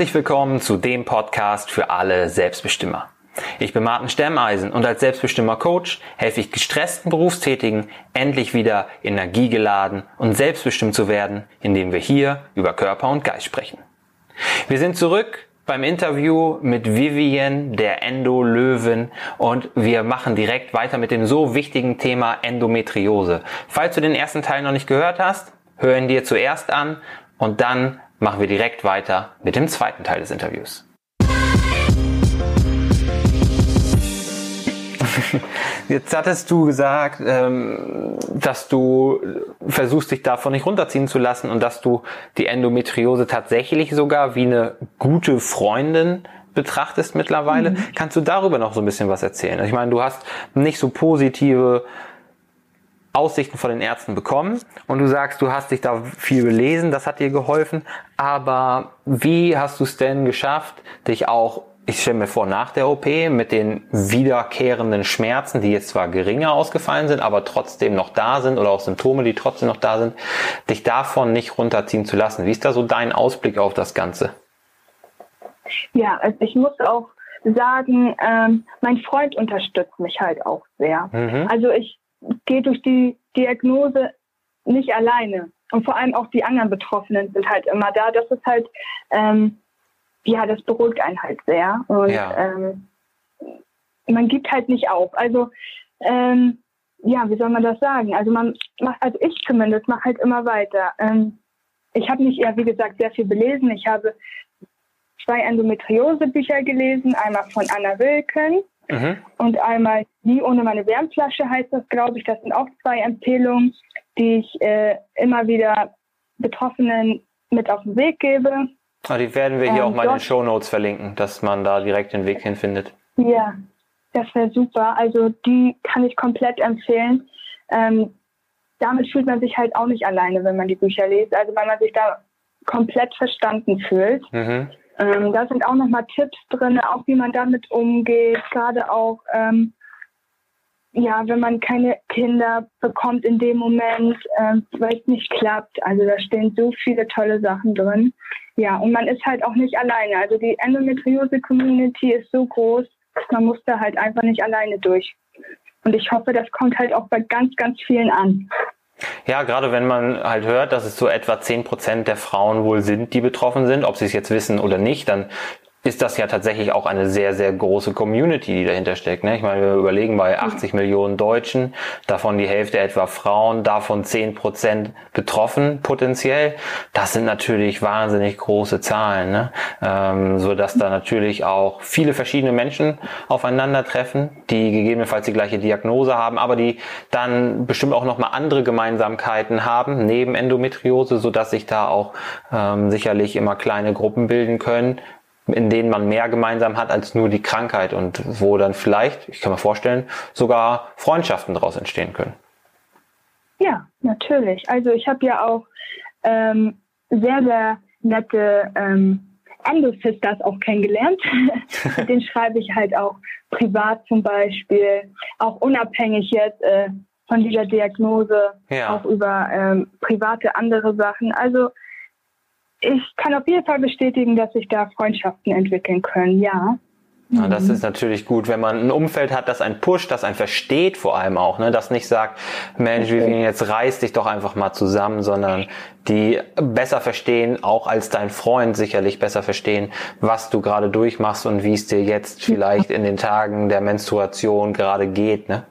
Herzlich willkommen zu dem Podcast für alle Selbstbestimmer. Ich bin Martin Stemmeisen und als Selbstbestimmer Coach helfe ich gestressten Berufstätigen endlich wieder energiegeladen und selbstbestimmt zu werden, indem wir hier über Körper und Geist sprechen. Wir sind zurück beim Interview mit Vivian, der Endo-Löwin und wir machen direkt weiter mit dem so wichtigen Thema Endometriose. Falls du den ersten Teil noch nicht gehört hast, hör ihn dir zuerst an und dann machen wir direkt weiter mit dem zweiten Teil des Interviews. Jetzt hattest du gesagt, ähm, dass du versuchst, dich davon nicht runterziehen zu lassen und dass du die Endometriose tatsächlich sogar wie eine gute Freundin betrachtest mittlerweile. Mhm. Kannst du darüber noch so ein bisschen was erzählen? Ich meine, du hast nicht so positive Aussichten von den Ärzten bekommen und du sagst, du hast dich da viel belesen, das hat dir geholfen, aber wie hast du es denn geschafft, dich auch, ich stelle mir vor, nach der OP mit den wiederkehrenden Schmerzen, die jetzt zwar geringer ausgefallen sind, aber trotzdem noch da sind oder auch Symptome, die trotzdem noch da sind, dich davon nicht runterziehen zu lassen. Wie ist da so dein Ausblick auf das Ganze? Ja, also ich muss auch sagen, ähm, mein Freund unterstützt mich halt auch sehr. Mhm. Also ich gehe durch die Diagnose nicht alleine. Und vor allem auch die anderen Betroffenen sind halt immer da. Das ist halt, ähm, ja, das beruhigt einen halt sehr. Und ja. ähm, man gibt halt nicht auf. Also, ähm, ja, wie soll man das sagen? Also man macht, also ich zumindest mache halt immer weiter. Ähm, ich habe mich ja, wie gesagt, sehr viel belesen. Ich habe zwei Endometriose-Bücher gelesen, einmal von Anna Wilken Mhm. Und einmal Nie ohne meine Wärmflasche heißt das, glaube ich. Das sind auch zwei Empfehlungen, die ich äh, immer wieder Betroffenen mit auf den Weg gebe. Ah, die werden wir hier ähm, auch mal in den Show Notes verlinken, dass man da direkt den Weg hinfindet. Ja, das wäre super. Also die kann ich komplett empfehlen. Ähm, damit fühlt man sich halt auch nicht alleine, wenn man die Bücher liest. Also weil man sich da komplett verstanden fühlt. Mhm. Ähm, da sind auch nochmal Tipps drin, auch wie man damit umgeht, gerade auch, ähm, ja, wenn man keine Kinder bekommt in dem Moment, ähm, weil es nicht klappt. Also da stehen so viele tolle Sachen drin. Ja, und man ist halt auch nicht alleine. Also die Endometriose-Community ist so groß, man muss da halt einfach nicht alleine durch. Und ich hoffe, das kommt halt auch bei ganz, ganz vielen an. Ja, gerade wenn man halt hört, dass es so etwa zehn Prozent der Frauen wohl sind, die betroffen sind, ob sie es jetzt wissen oder nicht, dann ist das ja tatsächlich auch eine sehr, sehr große Community, die dahinter steckt. Ne? Ich meine, wir überlegen bei 80 Millionen Deutschen, davon die Hälfte etwa Frauen, davon 10 Prozent betroffen potenziell. Das sind natürlich wahnsinnig große Zahlen, ne? ähm, so dass da natürlich auch viele verschiedene Menschen aufeinandertreffen, die gegebenenfalls die gleiche Diagnose haben, aber die dann bestimmt auch nochmal andere Gemeinsamkeiten haben neben Endometriose, so dass sich da auch ähm, sicherlich immer kleine Gruppen bilden können in denen man mehr gemeinsam hat als nur die Krankheit und wo dann vielleicht, ich kann mir vorstellen, sogar Freundschaften daraus entstehen können. Ja, natürlich. Also ich habe ja auch ähm, sehr, sehr nette ähm, Endo-Sisters auch kennengelernt. den schreibe ich halt auch privat zum Beispiel, auch unabhängig jetzt äh, von dieser Diagnose, ja. auch über ähm, private andere Sachen. Also ich kann auf jeden Fall bestätigen, dass sich da Freundschaften entwickeln können, ja. Ja, das ist natürlich gut, wenn man ein Umfeld hat, das einen pusht, das einen versteht vor allem auch, ne? das nicht sagt, Mensch, Vivian, jetzt reiß dich doch einfach mal zusammen, sondern die besser verstehen, auch als dein Freund sicherlich besser verstehen, was du gerade durchmachst und wie es dir jetzt vielleicht in den Tagen der Menstruation gerade geht. Ne?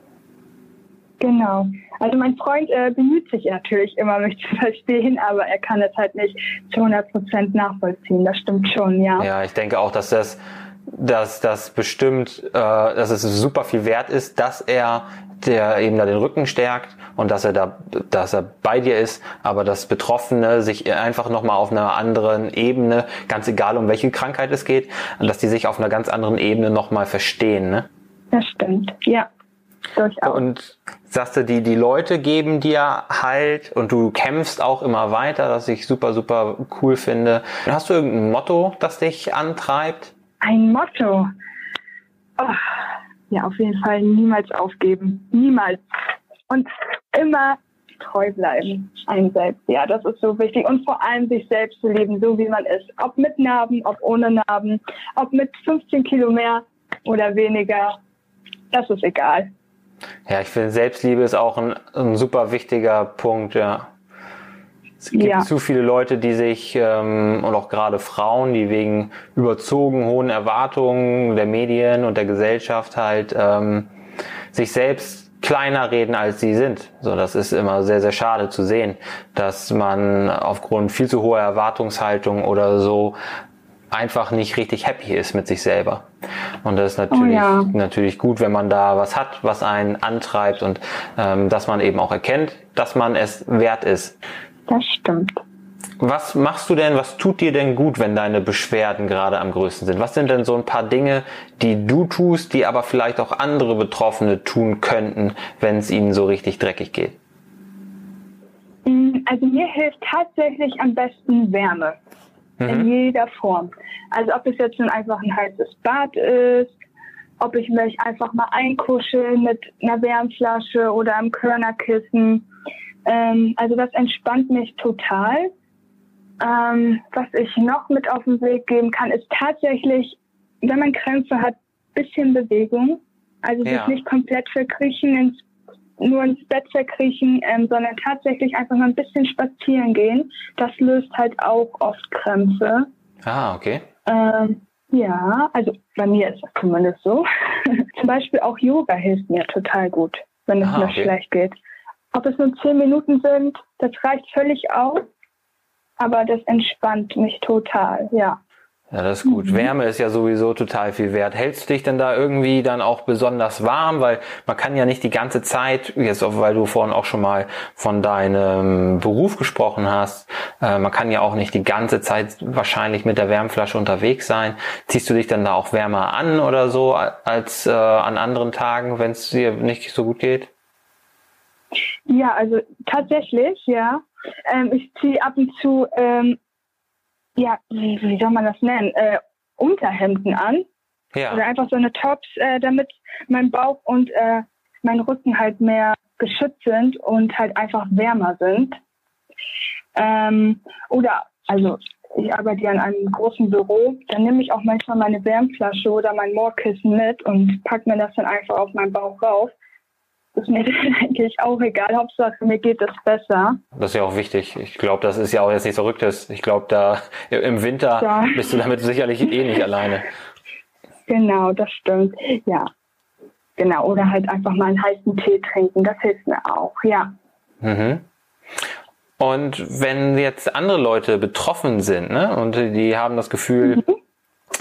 Genau. Also mein Freund äh, bemüht sich natürlich immer, mich zu verstehen, aber er kann es halt nicht zu 100 Prozent nachvollziehen. Das stimmt schon, ja. Ja, ich denke auch, dass das, dass das bestimmt, äh, dass es super viel wert ist, dass er der eben da den Rücken stärkt und dass er da, dass er bei dir ist, aber dass Betroffene sich einfach nochmal auf einer anderen Ebene, ganz egal um welche Krankheit es geht, dass die sich auf einer ganz anderen Ebene nochmal verstehen, ne? Das stimmt, ja. Durchaus. Und sagst du, die, die Leute geben dir halt und du kämpfst auch immer weiter, was ich super, super cool finde. Hast du irgendein Motto, das dich antreibt? Ein Motto? Oh, ja, auf jeden Fall niemals aufgeben. Niemals. Und immer treu bleiben, einem selbst. Ja, das ist so wichtig. Und vor allem sich selbst zu lieben, so wie man ist. Ob mit Narben, ob ohne Narben, ob mit 15 Kilo mehr oder weniger. Das ist egal. Ja, ich finde, Selbstliebe ist auch ein, ein super wichtiger Punkt, ja. Es gibt ja. zu viele Leute, die sich, ähm, und auch gerade Frauen, die wegen überzogen hohen Erwartungen der Medien und der Gesellschaft halt ähm, sich selbst kleiner reden, als sie sind. So, das ist immer sehr, sehr schade zu sehen, dass man aufgrund viel zu hoher Erwartungshaltung oder so einfach nicht richtig happy ist mit sich selber. Und das ist natürlich, oh ja. natürlich gut, wenn man da was hat, was einen antreibt und ähm, dass man eben auch erkennt, dass man es wert ist, das stimmt. Was machst du denn, was tut dir denn gut, wenn deine Beschwerden gerade am größten sind? Was sind denn so ein paar Dinge, die du tust, die aber vielleicht auch andere Betroffene tun könnten, wenn es ihnen so richtig dreckig geht? Mm, also mir hilft tatsächlich am besten Wärme. Mhm. In jeder Form. Also ob es jetzt nun einfach ein heißes Bad ist, ob ich mich einfach mal einkuschel mit einer Wärmflasche oder einem Körnerkissen ähm, also das entspannt mich total. Ähm, was ich noch mit auf den Weg geben kann, ist tatsächlich, wenn man Krämpfe hat, bisschen Bewegung. Also ja. sich nicht komplett verkriechen, ins, nur ins Bett verkriechen, ähm, sondern tatsächlich einfach mal ein bisschen spazieren gehen. Das löst halt auch oft Krämpfe. Ah, okay. Ähm, ja, also bei mir ist das zumindest so. Zum Beispiel auch Yoga hilft mir total gut, wenn es ah, mir okay. schlecht geht. Ob es nur zehn Minuten sind, das reicht völlig aus. Aber das entspannt mich total, ja. Ja, das ist gut. Mhm. Wärme ist ja sowieso total viel wert. Hältst du dich denn da irgendwie dann auch besonders warm? Weil man kann ja nicht die ganze Zeit, jetzt auch, weil du vorhin auch schon mal von deinem Beruf gesprochen hast, äh, man kann ja auch nicht die ganze Zeit wahrscheinlich mit der Wärmflasche unterwegs sein. Ziehst du dich dann da auch wärmer an oder so als äh, an anderen Tagen, wenn es dir nicht so gut geht? Ja, also tatsächlich, ja. Ähm, ich ziehe ab und zu, ähm, ja, wie, wie, soll man das nennen, äh, Unterhemden an. Ja. Oder einfach so eine Tops, äh, damit mein Bauch und äh, mein Rücken halt mehr geschützt sind und halt einfach wärmer sind. Ähm, oder, also ich arbeite ja in einem großen Büro, dann nehme ich auch manchmal meine Wärmflasche oder mein Moorkissen mit und packe mir das dann einfach auf meinen Bauch rauf ist mir eigentlich auch egal. Hauptsache, mir geht es besser. Das ist ja auch wichtig. Ich glaube, das ist ja auch jetzt nichts Verrücktes. Ich glaube, da im Winter ja. bist du damit sicherlich eh nicht alleine. Genau, das stimmt. Ja. Genau. Oder halt einfach mal einen heißen Tee trinken. Das hilft mir auch, ja. Mhm. Und wenn jetzt andere Leute betroffen sind, ne, und die haben das Gefühl, mhm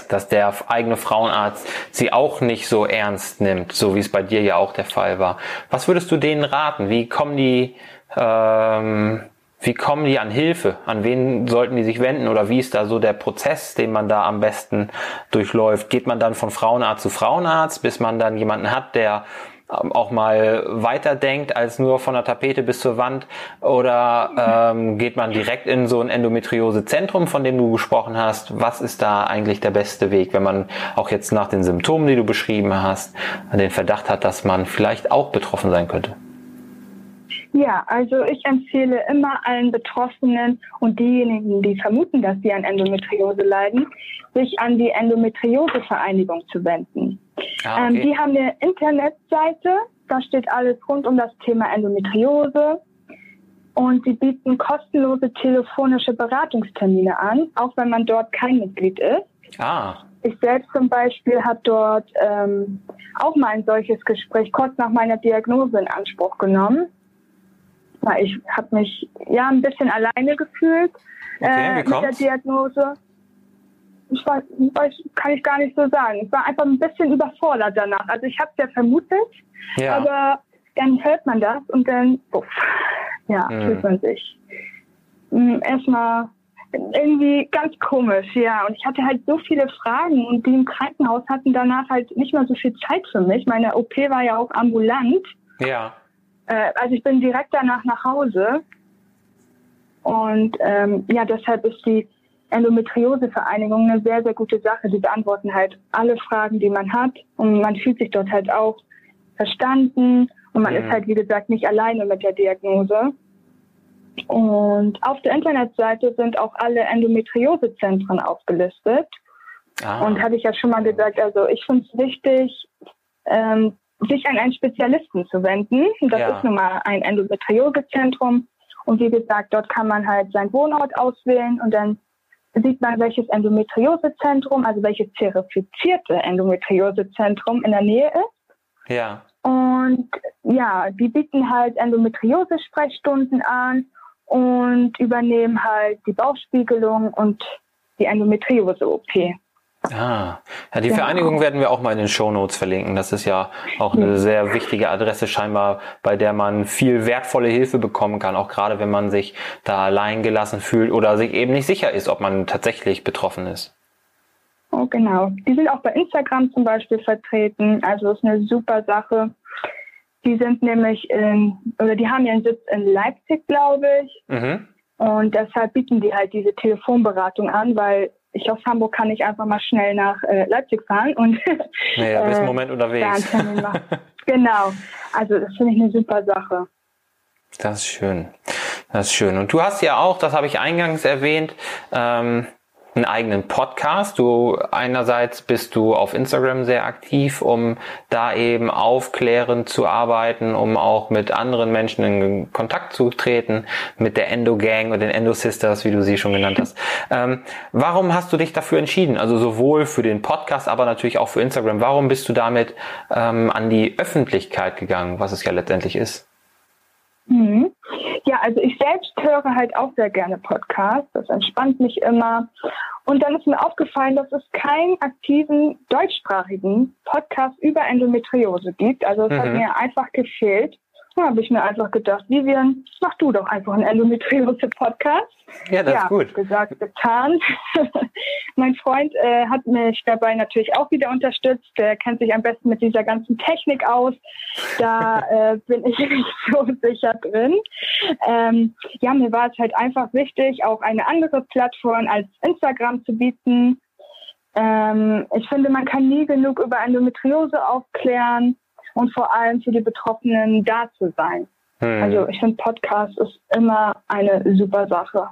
dass der eigene Frauenarzt sie auch nicht so ernst nimmt, so wie es bei dir ja auch der Fall war. Was würdest du denen raten? Wie kommen die, ähm, wie kommen die an Hilfe? An wen sollten die sich wenden? Oder wie ist da so der Prozess, den man da am besten durchläuft? Geht man dann von Frauenarzt zu Frauenarzt, bis man dann jemanden hat, der auch mal weiterdenkt als nur von der Tapete bis zur Wand? Oder ähm, geht man direkt in so ein Endometriosezentrum, von dem du gesprochen hast? Was ist da eigentlich der beste Weg, wenn man auch jetzt nach den Symptomen, die du beschrieben hast, den Verdacht hat, dass man vielleicht auch betroffen sein könnte? Ja, also ich empfehle immer allen Betroffenen und diejenigen, die vermuten, dass sie an Endometriose leiden, sich an die Endometriosevereinigung zu wenden. Ah, ähm, okay. ähm, die haben eine Internetseite, da steht alles rund um das Thema Endometriose. Und sie bieten kostenlose telefonische Beratungstermine an, auch wenn man dort kein Mitglied ist. Ah. Ich selbst zum Beispiel habe dort ähm, auch mal ein solches Gespräch kurz nach meiner Diagnose in Anspruch genommen. Ich habe mich ja ein bisschen alleine gefühlt okay, äh, mit der Diagnose ich weiß, kann ich gar nicht so sagen. Ich war einfach ein bisschen überfordert danach. Also ich habe es ja vermutet, ja. aber dann hört man das und dann, uff, ja, mhm. fühlt man sich hm, erstmal irgendwie ganz komisch, ja. Und ich hatte halt so viele Fragen und die im Krankenhaus hatten danach halt nicht mehr so viel Zeit für mich. Meine OP war ja auch ambulant. Ja. Äh, also ich bin direkt danach nach Hause. Und ähm, ja, deshalb ist die Endometriose-Vereinigung eine sehr, sehr gute Sache. Die beantworten halt alle Fragen, die man hat. Und man fühlt sich dort halt auch verstanden. Und man mhm. ist halt, wie gesagt, nicht alleine mit der Diagnose. Und auf der Internetseite sind auch alle Endometriosezentren aufgelistet. Ah. Und hatte ich ja schon mal gesagt, also ich finde es wichtig, ähm, sich an einen Spezialisten zu wenden. Das ja. ist nun mal ein Endometriosezentrum. Und wie gesagt, dort kann man halt seinen Wohnort auswählen und dann sieht man, welches Endometriosezentrum, also welches zerifizierte Endometriosezentrum in der Nähe ist. Ja. Und ja, die bieten halt Endometriose-Sprechstunden an und übernehmen halt die Bauchspiegelung und die Endometriose-OP. Ah, ja, die genau. Vereinigung werden wir auch mal in den Show Notes verlinken. Das ist ja auch eine sehr wichtige Adresse scheinbar, bei der man viel wertvolle Hilfe bekommen kann, auch gerade wenn man sich da allein gelassen fühlt oder sich eben nicht sicher ist, ob man tatsächlich betroffen ist. Oh, genau. Die sind auch bei Instagram zum Beispiel vertreten. Also ist eine super Sache. Die sind nämlich in, oder die haben ihren Sitz in Leipzig, glaube ich. Mhm. Und deshalb bieten die halt diese Telefonberatung an, weil ich aus Hamburg kann nicht einfach mal schnell nach äh, Leipzig fahren und naja, bist äh, Moment unterwegs. genau. Also das finde ich eine super Sache. Das ist schön. Das ist schön. Und du hast ja auch, das habe ich eingangs erwähnt, ähm, einen eigenen Podcast. Du einerseits bist du auf Instagram sehr aktiv, um da eben aufklärend zu arbeiten, um auch mit anderen Menschen in Kontakt zu treten, mit der Endo Gang und den Endo Sisters, wie du sie schon genannt hast. Ähm, warum hast du dich dafür entschieden? Also sowohl für den Podcast, aber natürlich auch für Instagram. Warum bist du damit ähm, an die Öffentlichkeit gegangen, was es ja letztendlich ist? Mhm. Ja, also ich selbst höre halt auch sehr gerne Podcasts. Das entspannt mich immer. Und dann ist mir aufgefallen, dass es keinen aktiven deutschsprachigen Podcast über Endometriose gibt. Also es mhm. hat mir einfach gefehlt. Da habe ich mir einfach gedacht, Vivian, mach du doch einfach einen Endometriose-Podcast. Ja, das ja, ist gut. Gesagt, getan. mein Freund äh, hat mich dabei natürlich auch wieder unterstützt. Der kennt sich am besten mit dieser ganzen Technik aus. Da äh, bin ich nicht so sicher drin. Ähm, ja, mir war es halt einfach wichtig, auch eine andere Plattform als Instagram zu bieten. Ähm, ich finde, man kann nie genug über Endometriose aufklären und vor allem für die Betroffenen da zu sein. Hm. Also ich finde, Podcast ist immer eine super Sache.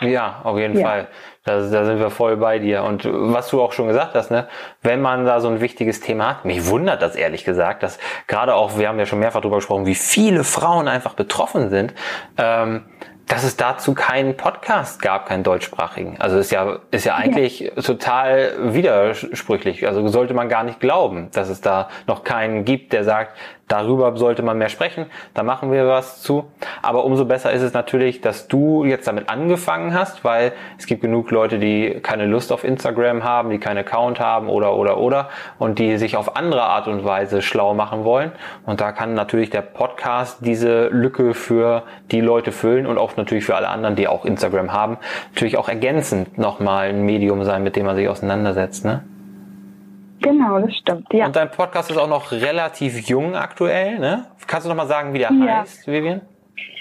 Ja, auf jeden ja. Fall. Da, da sind wir voll bei dir. Und was du auch schon gesagt hast, ne, wenn man da so ein wichtiges Thema hat, mich wundert das ehrlich gesagt, dass gerade auch, wir haben ja schon mehrfach darüber gesprochen, wie viele Frauen einfach betroffen sind. Ähm, dass es dazu keinen Podcast gab, keinen deutschsprachigen. Also ist ja ist ja eigentlich ja. total widersprüchlich. Also sollte man gar nicht glauben, dass es da noch keinen gibt, der sagt, Darüber sollte man mehr sprechen, da machen wir was zu. Aber umso besser ist es natürlich, dass du jetzt damit angefangen hast, weil es gibt genug Leute, die keine Lust auf Instagram haben, die keinen Account haben oder oder oder und die sich auf andere Art und Weise schlau machen wollen. Und da kann natürlich der Podcast diese Lücke für die Leute füllen und auch natürlich für alle anderen, die auch Instagram haben, natürlich auch ergänzend nochmal ein Medium sein, mit dem man sich auseinandersetzt. Ne? Genau, das stimmt, ja. Und dein Podcast ist auch noch relativ jung aktuell, ne? Kannst du noch mal sagen, wie der ja. heißt, Vivian?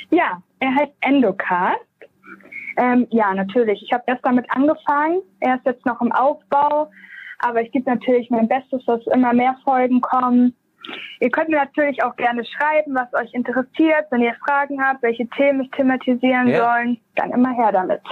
Ja, er heißt Endocast. Ähm, ja, natürlich. Ich habe erst damit angefangen. Er ist jetzt noch im Aufbau. Aber ich gebe natürlich mein Bestes, dass immer mehr Folgen kommen. Ihr könnt mir natürlich auch gerne schreiben, was euch interessiert. Wenn ihr Fragen habt, welche Themen ich thematisieren ja. sollen, dann immer her damit.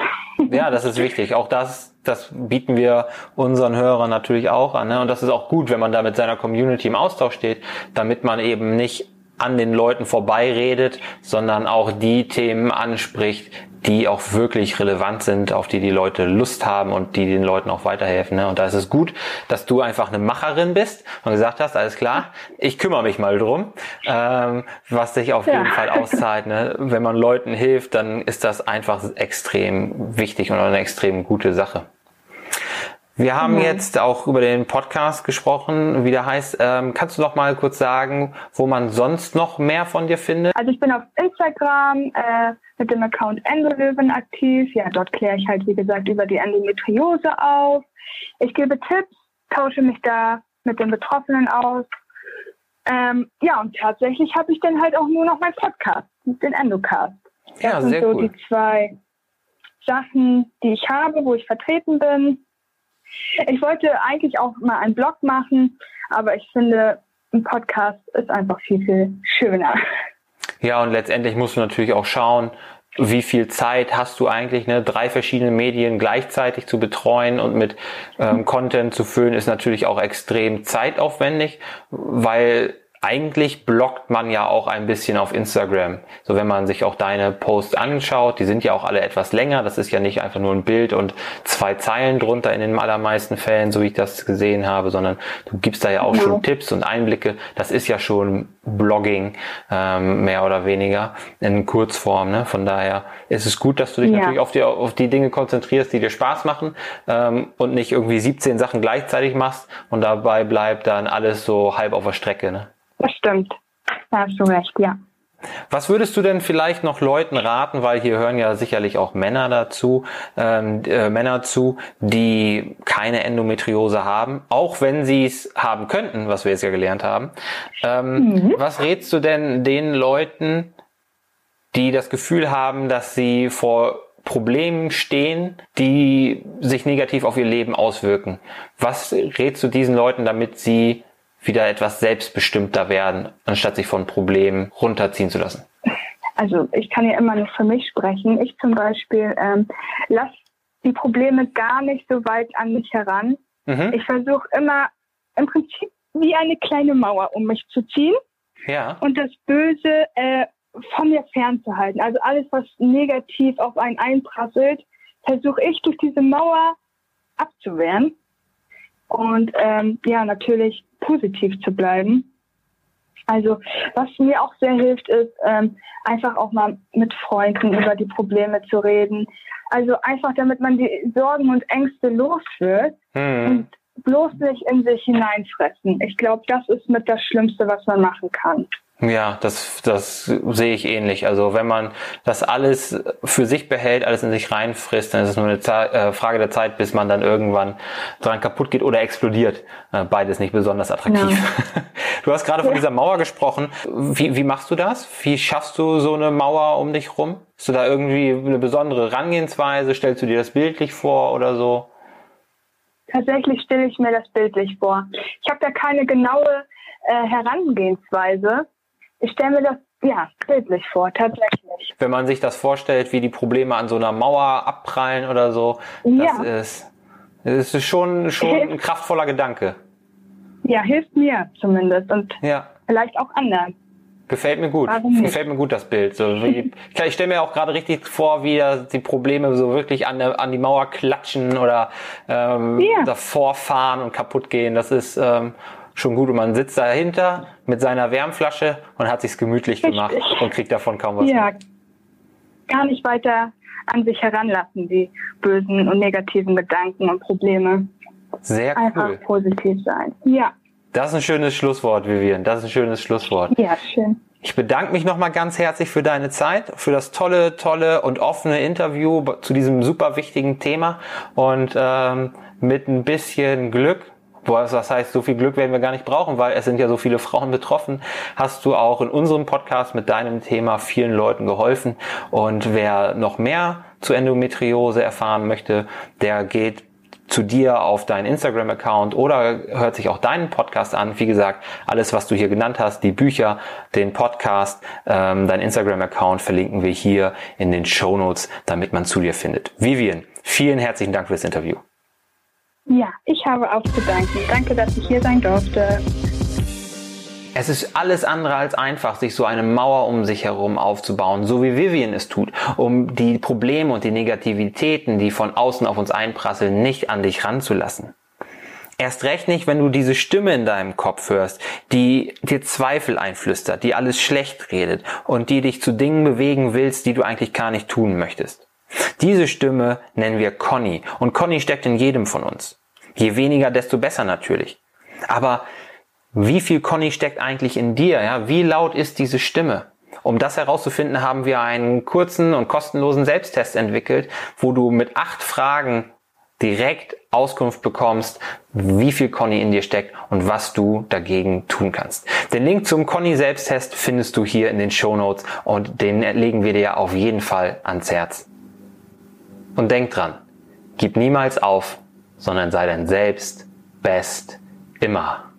Ja, das ist wichtig. Auch das, das bieten wir unseren Hörern natürlich auch an. Ne? Und das ist auch gut, wenn man da mit seiner Community im Austausch steht, damit man eben nicht an den Leuten vorbeiredet, sondern auch die Themen anspricht, die auch wirklich relevant sind, auf die die Leute Lust haben und die den Leuten auch weiterhelfen. Ne? Und da ist es gut, dass du einfach eine Macherin bist und gesagt hast, alles klar, ich kümmere mich mal drum, ähm, was sich auf ja. jeden Fall auszahlt. Ne? Wenn man Leuten hilft, dann ist das einfach extrem wichtig und eine extrem gute Sache. Wir haben ja. jetzt auch über den Podcast gesprochen, wie der heißt. Ähm, kannst du noch mal kurz sagen, wo man sonst noch mehr von dir findet? Also ich bin auf Instagram äh, mit dem Account Endolöwen aktiv. Ja, dort kläre ich halt, wie gesagt, über die Endometriose auf. Ich gebe Tipps, tausche mich da mit den Betroffenen aus. Ähm, ja, und tatsächlich habe ich dann halt auch nur noch meinen Podcast, den Endocast. Das ja, sind so cool. die zwei Sachen, die ich habe, wo ich vertreten bin. Ich wollte eigentlich auch mal einen Blog machen, aber ich finde, ein Podcast ist einfach viel, viel schöner. Ja, und letztendlich musst du natürlich auch schauen, wie viel Zeit hast du eigentlich, ne? drei verschiedene Medien gleichzeitig zu betreuen und mit ähm, Content zu füllen, ist natürlich auch extrem zeitaufwendig, weil eigentlich blockt man ja auch ein bisschen auf Instagram. So wenn man sich auch deine Posts anschaut, die sind ja auch alle etwas länger. Das ist ja nicht einfach nur ein Bild und zwei Zeilen drunter in den allermeisten Fällen, so wie ich das gesehen habe, sondern du gibst da ja auch genau. schon Tipps und Einblicke. Das ist ja schon Blogging, ähm, mehr oder weniger in Kurzform. Ne? Von daher ist es gut, dass du dich ja. natürlich auf die, auf die Dinge konzentrierst, die dir Spaß machen ähm, und nicht irgendwie 17 Sachen gleichzeitig machst und dabei bleibt dann alles so halb auf der Strecke. Ne? Das stimmt. Da hast du recht, ja. Was würdest du denn vielleicht noch Leuten raten, weil hier hören ja sicherlich auch Männer dazu, ähm, äh, Männer zu, die keine Endometriose haben, auch wenn sie es haben könnten, was wir jetzt ja gelernt haben. Ähm, mhm. Was rätst du denn den Leuten, die das Gefühl haben, dass sie vor Problemen stehen, die sich negativ auf ihr Leben auswirken? Was rätst du diesen Leuten, damit sie wieder etwas selbstbestimmter werden, anstatt sich von Problemen runterziehen zu lassen? Also ich kann ja immer nur für mich sprechen. Ich zum Beispiel ähm, lasse die Probleme gar nicht so weit an mich heran. Mhm. Ich versuche immer im Prinzip wie eine kleine Mauer um mich zu ziehen ja. und das Böse äh, von mir fernzuhalten. Also alles, was negativ auf einen einprasselt, versuche ich durch diese Mauer abzuwehren. Und ähm, ja, natürlich positiv zu bleiben. Also was mir auch sehr hilft, ist ähm, einfach auch mal mit Freunden über die Probleme zu reden. Also einfach, damit man die Sorgen und Ängste los wird hm. und bloß nicht in sich hineinfressen. Ich glaube, das ist mit das Schlimmste, was man machen kann. Ja, das, das sehe ich ähnlich. Also wenn man das alles für sich behält, alles in sich reinfrisst, dann ist es nur eine äh, Frage der Zeit, bis man dann irgendwann dran kaputt geht oder explodiert. Äh, beides nicht besonders attraktiv. Ja. Du hast gerade von dieser Mauer gesprochen. Wie, wie machst du das? Wie schaffst du so eine Mauer um dich rum? Hast du da irgendwie eine besondere Herangehensweise? Stellst du dir das bildlich vor oder so? Tatsächlich stelle ich mir das bildlich vor. Ich habe da keine genaue äh, Herangehensweise ich stelle mir das ja bildlich vor, tatsächlich. Wenn man sich das vorstellt, wie die Probleme an so einer Mauer abprallen oder so, ja. das ist, das ist schon, schon ein kraftvoller Gedanke. Ja, hilft mir zumindest und ja. vielleicht auch anderen. Gefällt mir gut. Gefällt mir gut das Bild. So wie, ich stelle mir auch gerade richtig vor, wie die Probleme so wirklich an, der, an die Mauer klatschen oder ähm, ja. davor fahren und kaputt gehen. Das ist ähm, schon gut und man sitzt dahinter mit seiner Wärmflasche und hat sich's gemütlich Richtig. gemacht und kriegt davon kaum was ja, mit. Gar nicht weiter an sich heranlassen, die bösen und negativen Gedanken und Probleme. Sehr cool. Einfach positiv sein. Ja. Das ist ein schönes Schlusswort, Vivian. Das ist ein schönes Schlusswort. Ja, schön. Ich bedanke mich nochmal ganz herzlich für deine Zeit, für das tolle, tolle und offene Interview zu diesem super wichtigen Thema. Und ähm, mit ein bisschen Glück Boah, was heißt, so viel Glück werden wir gar nicht brauchen, weil es sind ja so viele Frauen betroffen. Hast du auch in unserem Podcast mit deinem Thema vielen Leuten geholfen. Und wer noch mehr zu Endometriose erfahren möchte, der geht zu dir auf deinen Instagram-Account oder hört sich auch deinen Podcast an. Wie gesagt, alles, was du hier genannt hast, die Bücher, den Podcast, ähm, dein Instagram-Account verlinken wir hier in den Show Notes, damit man zu dir findet. Vivian, vielen herzlichen Dank für das Interview. Ja, ich habe auch zu danken. Danke, dass ich hier sein durfte. Es ist alles andere als einfach, sich so eine Mauer um sich herum aufzubauen, so wie Vivian es tut, um die Probleme und die Negativitäten, die von außen auf uns einprasseln, nicht an dich ranzulassen. Erst recht nicht, wenn du diese Stimme in deinem Kopf hörst, die dir Zweifel einflüstert, die alles schlecht redet und die dich zu Dingen bewegen willst, die du eigentlich gar nicht tun möchtest. Diese Stimme nennen wir Conny und Conny steckt in jedem von uns. Je weniger, desto besser natürlich. Aber wie viel Conny steckt eigentlich in dir? Ja? Wie laut ist diese Stimme? Um das herauszufinden, haben wir einen kurzen und kostenlosen Selbsttest entwickelt, wo du mit acht Fragen direkt Auskunft bekommst, wie viel Conny in dir steckt und was du dagegen tun kannst. Den Link zum Conny Selbsttest findest du hier in den Show Notes und den legen wir dir auf jeden Fall ans Herz. Und denk dran, gib niemals auf, sondern sei dein Selbst best immer.